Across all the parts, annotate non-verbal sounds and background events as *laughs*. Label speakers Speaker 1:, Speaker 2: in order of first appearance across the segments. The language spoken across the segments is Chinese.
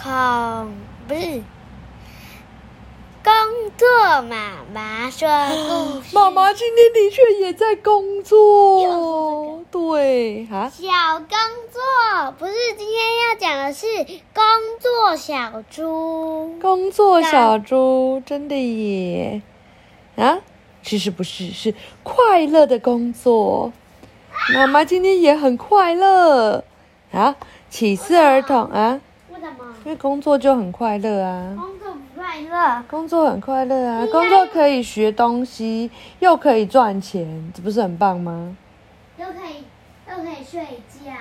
Speaker 1: 空不是工作，妈妈说故事。
Speaker 2: 妈妈今天的确也在工作。对啊，
Speaker 1: 小工作不是今天要讲的是工作小猪。
Speaker 2: 工作小猪真的耶啊？其实不是，是快乐的工作。妈妈今天也很快乐啊！启示儿童啊，
Speaker 1: 为什么？
Speaker 2: 因为工作就很快乐啊。
Speaker 1: 工作不快乐。
Speaker 2: 工作很快乐啊，工作可以学东西，又可以赚钱，这不是很棒吗？
Speaker 1: 又可以又可以睡觉，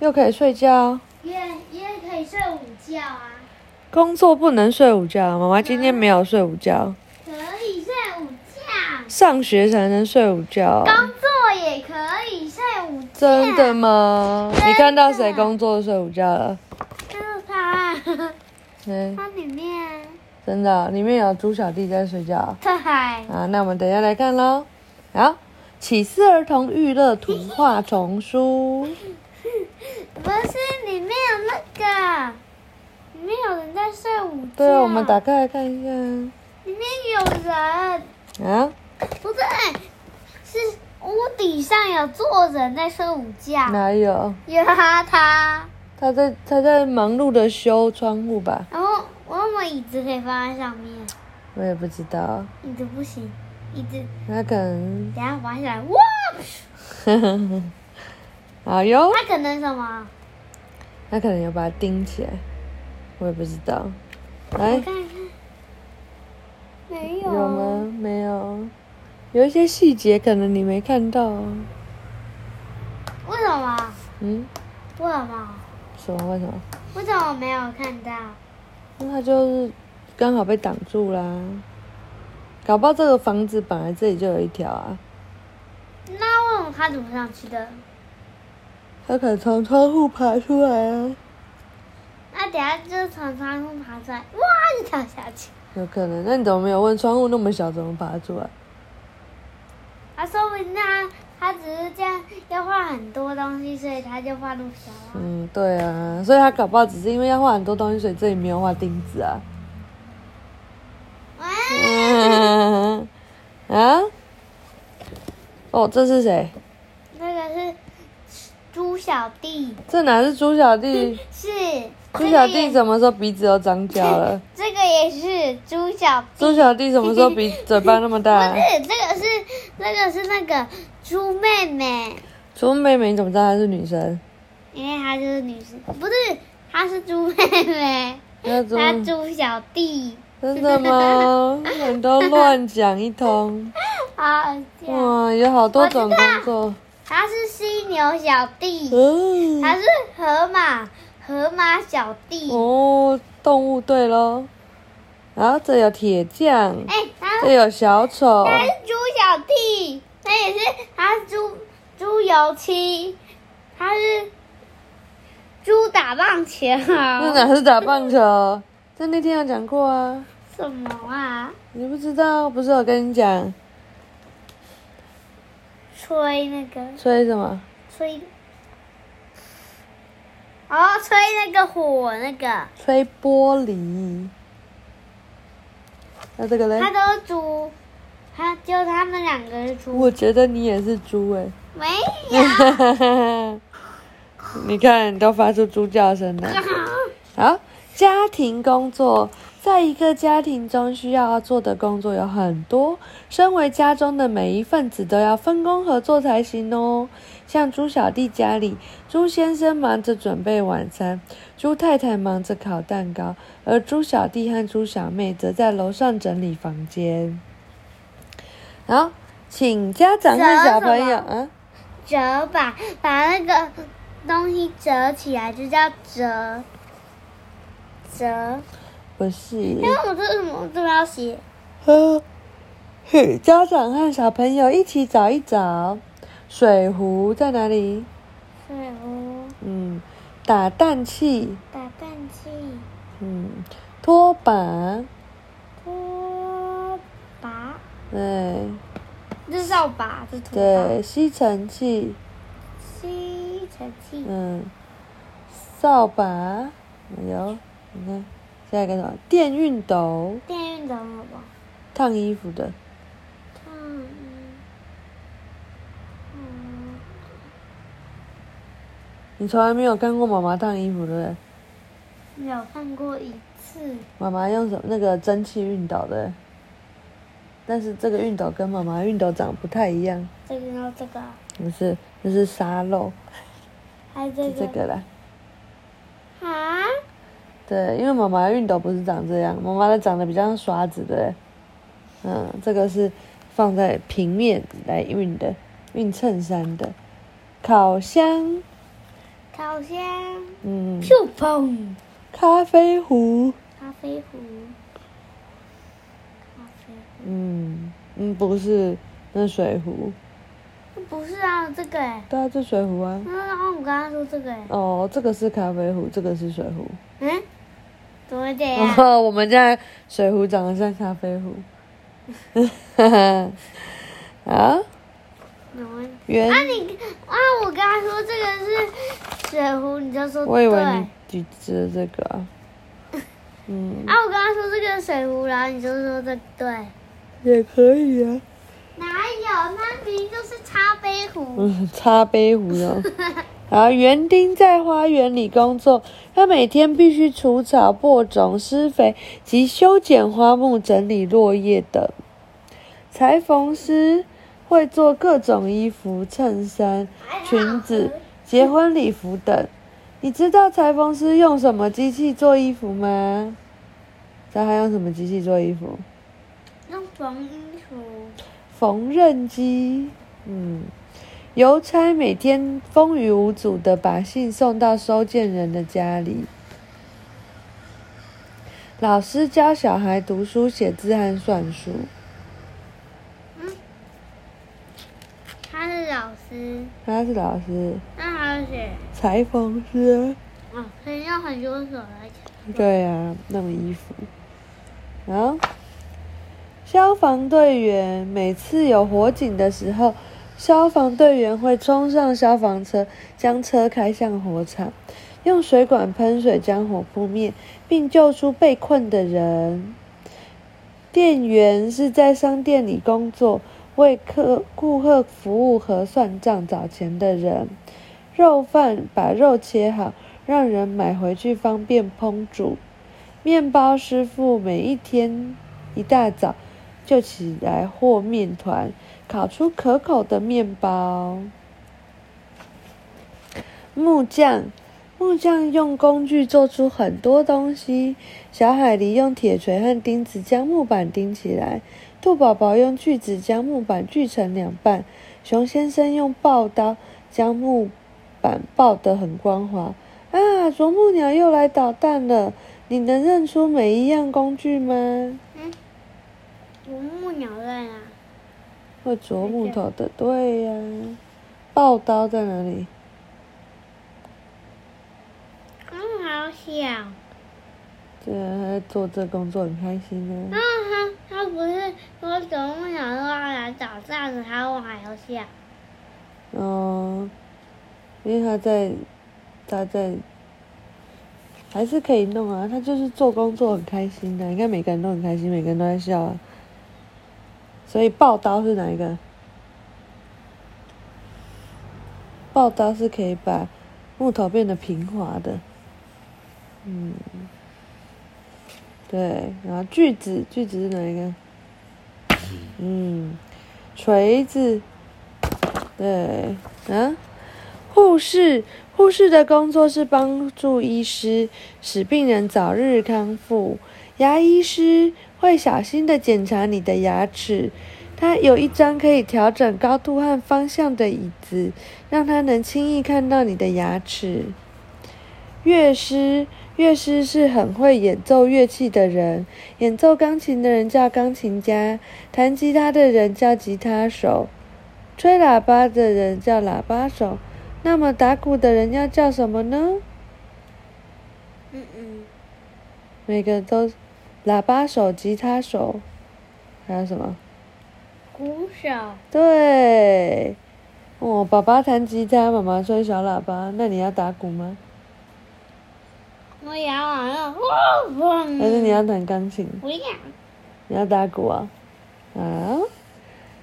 Speaker 2: 又可以睡觉，
Speaker 1: 也也可以睡午觉啊。
Speaker 2: 工作不能睡午觉。妈妈今天没有睡午觉，
Speaker 1: 可以睡午觉，
Speaker 2: 上学才能睡午觉。
Speaker 1: 工作也可以睡午觉。
Speaker 2: 真的吗？
Speaker 1: 的
Speaker 2: 你看到谁工作睡午觉了？嗯，
Speaker 1: 它里面
Speaker 2: 真的哦、里面有猪小弟在睡觉。
Speaker 1: 对，
Speaker 2: 啊，那我们等一下来看喽。好，启示儿童娱乐图画丛书。
Speaker 1: 不是里面有那个，里面有人在睡午觉。
Speaker 2: 对啊，我们打开来看一下。
Speaker 1: 里面有人，
Speaker 2: 啊，
Speaker 1: 不对，是屋顶上有坐人在睡午觉。
Speaker 2: 哪有？
Speaker 1: 有啊，他。
Speaker 2: 他在他在忙碌的修窗户吧？
Speaker 1: 然后我有没有椅子可以放在上面？
Speaker 2: 我也不知道，
Speaker 1: 椅子不行，椅子
Speaker 2: 他可能，
Speaker 1: 等下滑下来，哇！*laughs*
Speaker 2: 好哟，
Speaker 1: 它可能什么？
Speaker 2: 他可能要把它钉起来，我也不知道。
Speaker 1: 我
Speaker 2: 来，
Speaker 1: 看看，没有。
Speaker 2: 有吗？？没有，有一些细节可能你没看到。
Speaker 1: 为什么？
Speaker 2: 嗯，
Speaker 1: 为什么？
Speaker 2: 为什么？
Speaker 1: 为什么没有看到？
Speaker 2: 那他就是刚好被挡住啦。搞不好这个房子本来这里就有一条啊，
Speaker 1: 那为什么他怎么上去的？
Speaker 2: 他可能从窗户爬出来啊，
Speaker 1: 那等下就从窗户爬出来，哇，就跳下去。
Speaker 2: 有可能。那你怎么没有问窗户那么小怎么爬出来？
Speaker 1: 他说不定他他只是这样要画很多东西，所以他就画那么小啊。
Speaker 2: 嗯，对啊，所以他搞不好只是因为要画很多东西，所以这里没有画钉子啊。
Speaker 1: 哇，
Speaker 2: 嗯 *laughs* 啊？哦，这是谁？
Speaker 1: 那个是猪小弟，
Speaker 2: 这哪是猪小弟？*laughs*
Speaker 1: 是
Speaker 2: 猪小弟？什么时候鼻子都长角了？*laughs*
Speaker 1: 这个也是猪小弟。
Speaker 2: 猪小弟什么时候鼻嘴巴那么大
Speaker 1: 不？是，这个是这个是那个猪妹妹，
Speaker 2: 猪妹妹，你怎么知道她是女生？
Speaker 1: 因为她就是女生，不是，她是猪妹妹，她猪小弟，
Speaker 2: 真的吗？你都乱讲一通。
Speaker 1: 好。
Speaker 2: 哇，有好多种工作。
Speaker 1: 她是犀牛小弟，
Speaker 2: 嗯，
Speaker 1: 她是河马河马小弟。
Speaker 2: 哦，动物队喽。然后这有铁匠，
Speaker 1: 哎，她
Speaker 2: 这有小丑，
Speaker 1: 她是猪小弟，她也是，他是猪猪油漆，他是猪打棒球。
Speaker 2: 那哪是打棒球？在那天有讲过啊，
Speaker 1: 什么啊？
Speaker 2: 你不知道？不是我跟你讲，
Speaker 1: 吹那个
Speaker 2: 吹什么？
Speaker 1: 吹，哦，吹那个火那个，
Speaker 2: 吹玻璃。那这个嘞
Speaker 1: 他？都是猪，他就他们两个是猪，
Speaker 2: 我觉得你也是猪哎、
Speaker 1: 没有。*laughs*
Speaker 2: 你看，你都发出猪叫声了。*laughs* 好，家庭工作，在一个家庭中需要做的工作有很多，身为家中的每一份子都要分工合作才行哦。像猪小弟家里，猪先生忙着准备晚餐，猪太太忙着烤蛋糕，而猪小弟和猪小妹则在楼上整理房间。好，请家长和小朋友
Speaker 1: 折什
Speaker 2: 啊，
Speaker 1: 折把把那个东西折起来就叫折。折。
Speaker 2: 不是。
Speaker 1: 因为我这什么都要写，
Speaker 2: 呵，嘿，家长和小朋友一起找一找，水壶在哪里？
Speaker 1: 水壶、
Speaker 2: 嗯，打蛋器，
Speaker 1: 打蛋器、
Speaker 2: 嗯，拖把，
Speaker 1: 拖把，
Speaker 2: 对
Speaker 1: 这是扫把，这是拖把
Speaker 2: 对，，吸尘器，
Speaker 1: 吸尘器、
Speaker 2: 嗯，扫把，没有，你看，下一个什么？电熨斗，
Speaker 1: 电熨斗好不好？
Speaker 2: 烫衣服的。你从来没有看过妈妈烫衣服，对不对？
Speaker 1: 有看过一次，
Speaker 2: 妈妈用什么？那个蒸汽熨斗的。但是这个熨斗跟妈妈熨斗长不太一样。
Speaker 1: 这个要这个，
Speaker 2: 不是，这是沙漏，
Speaker 1: 还有这
Speaker 2: 个这
Speaker 1: 个
Speaker 2: 个啦。
Speaker 1: 啊？
Speaker 2: 对，因为妈妈的熨斗不是长这样，妈妈的长得比较像刷子的。嗯，这个是放在平面来熨的，熨衬衫的。烤箱，
Speaker 1: 烤箱，
Speaker 2: 嗯，
Speaker 1: 咻砰，
Speaker 2: 咖啡壶，
Speaker 1: 咖啡壶，咖啡壶，
Speaker 2: 嗯嗯，不是，那是水壶。
Speaker 1: 不是啊，这个哎，
Speaker 2: 对啊，这水壶啊。
Speaker 1: 那然后我刚刚说这个哎，
Speaker 2: 哦，这个是咖啡壶，这个是水壶。
Speaker 1: 嗯，怎么这样？*laughs*
Speaker 2: 哦，我们家水壶长得像咖啡壶。哈哈，啊，
Speaker 1: 怎么？
Speaker 2: 圆
Speaker 1: 啊你啊！我刚刚说这个是水壶，你就说
Speaker 2: 我以为
Speaker 1: 对。
Speaker 2: 你举指的这个啊。嗯，*laughs*
Speaker 1: 啊，我刚刚说这个水壶，然后你就说这对。
Speaker 2: 也可以啊。
Speaker 1: 哪有？那明明就是擦杯壶。
Speaker 2: 嗯，擦杯壶哦。*laughs* 好，园丁在花园里工作，他每天必须除草、播种、施肥及修剪花木、整理落叶等。裁缝师会做各种衣服、衬衫、裙子、结婚礼服等。你知道裁缝师用什么机器做衣服吗？知道他用什么机器做衣服？
Speaker 1: 用缝衣服。
Speaker 2: 缝纫机，嗯，邮差每天风雨无阻的把信送到收件人的家里。老师教小孩读书、写字和算术。
Speaker 1: 他是老师，
Speaker 2: 他是老师，
Speaker 1: 那还有谁？
Speaker 2: 裁缝师。
Speaker 1: 哦，所以要很多手来讲。
Speaker 2: 对呀、弄衣服。然后，消防队员每次有火警的时候，消防队员会冲上消防车，将车开向火场，用水管喷水将火扑灭，并救出被困的人。店员是在商店里工作，为客顾客服务和算账找钱的人。肉贩把肉切好，让人买回去方便烹煮。面包师傅每一天一大早就起来和面团，烤出可口的面包。木匠，木匠用工具做出很多东西。小海狸用铁锤和钉子将木板钉起来，兔宝宝用锯子将木板锯成两半，熊先生用刨刀将木板刨得很光滑。啊，啄木鸟又来捣蛋了！你能认出每一样工具吗？
Speaker 1: 鸟在哪？
Speaker 2: 会啄木头的，对呀、刨刀在哪里？
Speaker 1: 嗯，好小。
Speaker 2: 对啊，他在做这工作很开心呢、
Speaker 1: 啊，他他不是说啄木鸟都要来找战的，他玩游戏啊？
Speaker 2: 哦，因为他在，他在，还是可以弄啊。他就是做工作很开心的、你看每个人都很开心，每个人都在笑啊。所以刨刀是哪一个？刨刀是可以把木头变得平滑的。嗯，对，然后锯子，锯子是哪一个？嗯，锤子。对，啊，护士，护士的工作是帮助医师使病人早日康复。牙医师会小心的检查你的牙齿，他有一张可以调整高度和方向的椅子，让他能轻易看到你的牙齿。乐师，乐师是很会演奏乐器的人，演奏钢琴的人叫钢琴家，弹吉他的人叫吉他手。吹喇叭的人叫喇叭手，那么打鼓的人要叫什么呢？
Speaker 1: 嗯嗯，
Speaker 2: 每个都，喇叭手、吉他手，还有什么？
Speaker 1: 鼓手。
Speaker 2: 对，哦，爸爸弹吉他，妈妈吹小喇叭，那你要打鼓吗？
Speaker 1: 我也要玩了，哇！
Speaker 2: 还是你要弹钢琴？
Speaker 1: 不要。
Speaker 2: 你要打鼓啊？啊？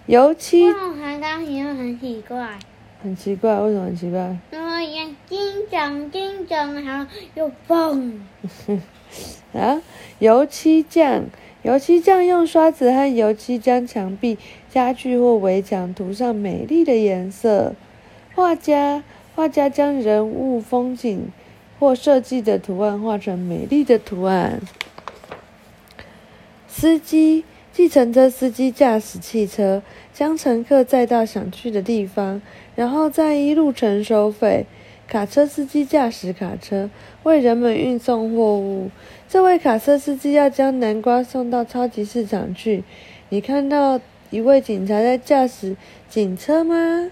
Speaker 2: 油漆。
Speaker 1: 弹钢琴又很奇怪。
Speaker 2: 很奇怪，为什么很奇怪？
Speaker 1: 因为眼睛长睛长，然后又蹦。*laughs*
Speaker 2: 啊？油漆匠，油漆匠用刷子和油漆将墙壁、家具或围墙涂上美丽的颜色。画家，画家将人物、风景或设计的图案画成美丽的图案。司机，计程车司机驾驶汽车，将乘客载到想去的地方，然后再一路程收费。卡车司机驾驶卡车，为人们运送货物。这位卡车司机要将南瓜送到超级市场去。你看到一位警察在驾驶警车吗？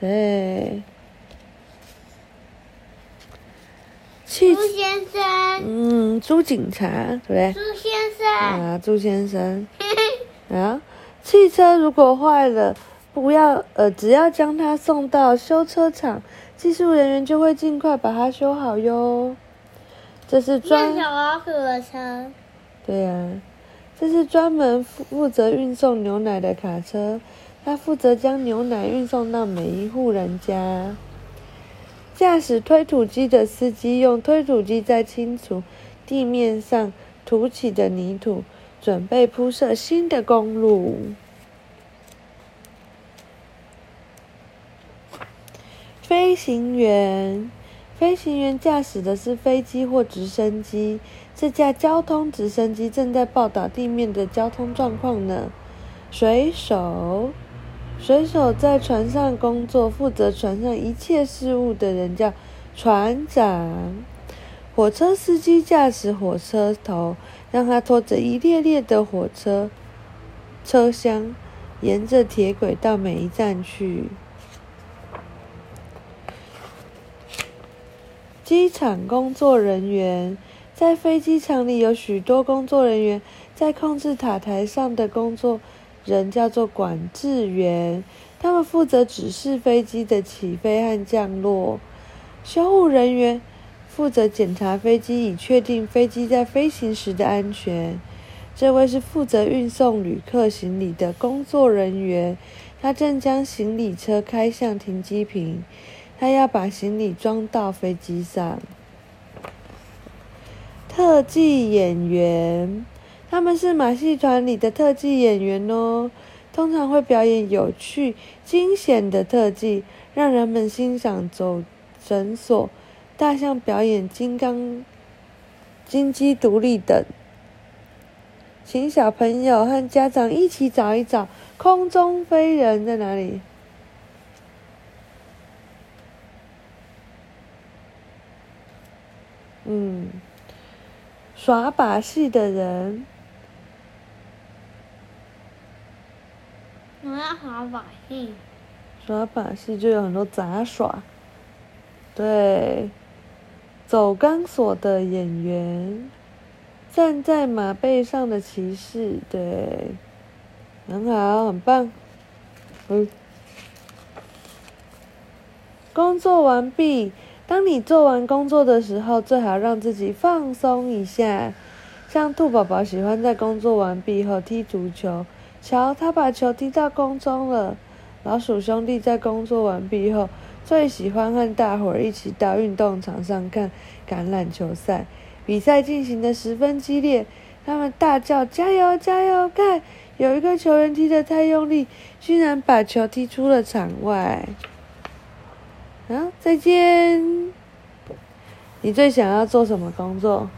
Speaker 2: 对。
Speaker 1: 朱先生。
Speaker 2: 嗯，朱警察，对不对？
Speaker 1: 朱先生。
Speaker 2: 啊，朱先生。*laughs* 啊，汽车如果坏了，不要呃，只要将它送到修车厂，技术人员就会尽快把它修好哟。这是专。
Speaker 1: 小老鼠的车。
Speaker 2: 对呀，这是专门负负责运送牛奶的卡车，它负责将牛奶运送到每一户人家。驾驶推土机的司机用推土机在清除地面上凸起的泥土，准备铺设新的公路。飞行员，飞行员驾驶的是飞机或直升机。这架交通直升机正在报道地面的交通状况呢。水手。水手在船上工作，负责船上一切事务的人叫船长。火车司机驾驶火车头，让他拖着一列列的火车车厢，沿着铁轨到每一站去。机场工作人员在飞机场里有许多工作人员，在控制塔台上的工作。人叫做管制员，他们负责指示飞机的起飞和降落。修护人员负责检查飞机，以确定飞机在飞行时的安全。这位是负责运送旅客行李的工作人员，他正将行李车开向停机坪，他要把行李装到飞机上。特技演员。他们是马戏团里的特技演员哦，通常会表演有趣、惊险的特技，让人们欣赏走诊所、大象表演金刚、金鸡独立等。请小朋友和家长一起找一找空中飞人在哪里。嗯，耍把戏的人。
Speaker 1: 我要耍把戏，
Speaker 2: 耍把戏就有很多杂耍。对，走钢索的演员，站在马背上的骑士，对，很好，很棒。嗯，工作完毕。当你做完工作的时候，最好让自己放松一下。像兔宝宝喜欢在工作完毕后踢足球。瞧，他把球踢到空中了。老鼠兄弟在工作完毕后，最喜欢和大伙儿一起到运动场上看橄榄球赛。比赛进行的十分激烈，他们大叫：“加油，加油！”看，有一个球员踢得太用力，居然把球踢出了场外。啊，再见！你最想要做什么工作？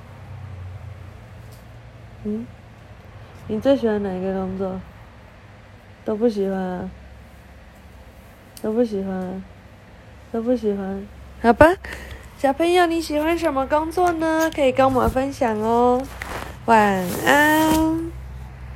Speaker 2: 嗯？你最喜欢哪一个工作？都不喜欢，都不喜欢，都不喜欢。好吧，小朋友，你喜欢什么工作呢？可以跟我们分享哦。晚安。